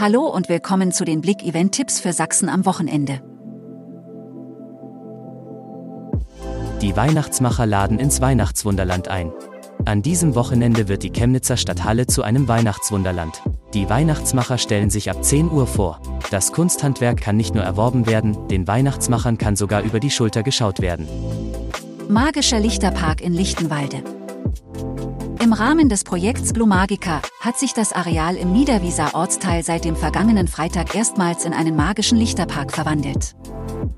Hallo und willkommen zu den Blick-Event-Tipps für Sachsen am Wochenende. Die Weihnachtsmacher laden ins Weihnachtswunderland ein. An diesem Wochenende wird die Chemnitzer Stadthalle zu einem Weihnachtswunderland. Die Weihnachtsmacher stellen sich ab 10 Uhr vor. Das Kunsthandwerk kann nicht nur erworben werden, den Weihnachtsmachern kann sogar über die Schulter geschaut werden. Magischer Lichterpark in Lichtenwalde. Im Rahmen des Projekts Blue Magica hat sich das Areal im Niederwieser Ortsteil seit dem vergangenen Freitag erstmals in einen magischen Lichterpark verwandelt.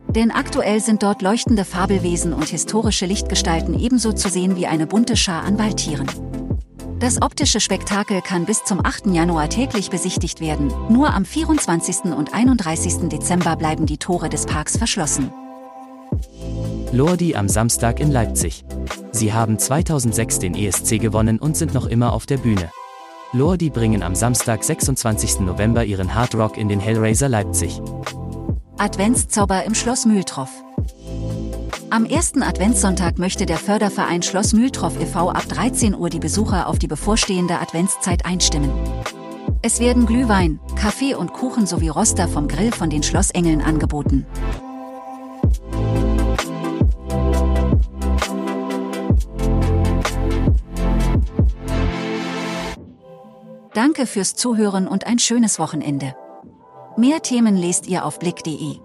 Denn aktuell sind dort leuchtende Fabelwesen und historische Lichtgestalten ebenso zu sehen wie eine bunte Schar an Waldtieren. Das optische Spektakel kann bis zum 8. Januar täglich besichtigt werden, nur am 24. und 31. Dezember bleiben die Tore des Parks verschlossen. Lordi am Samstag in Leipzig. Sie haben 2006 den ESC gewonnen und sind noch immer auf der Bühne. Lordi bringen am Samstag, 26. November ihren Hard Rock in den Hellraiser Leipzig. Adventszauber im Schloss Mühltroff. Am ersten Adventssonntag möchte der Förderverein Schloss Mühltroff e.V. ab 13 Uhr die Besucher auf die bevorstehende Adventszeit einstimmen. Es werden Glühwein, Kaffee und Kuchen sowie Roster vom Grill von den Schlossengeln angeboten. Danke fürs Zuhören und ein schönes Wochenende. Mehr Themen lest ihr auf blick.de.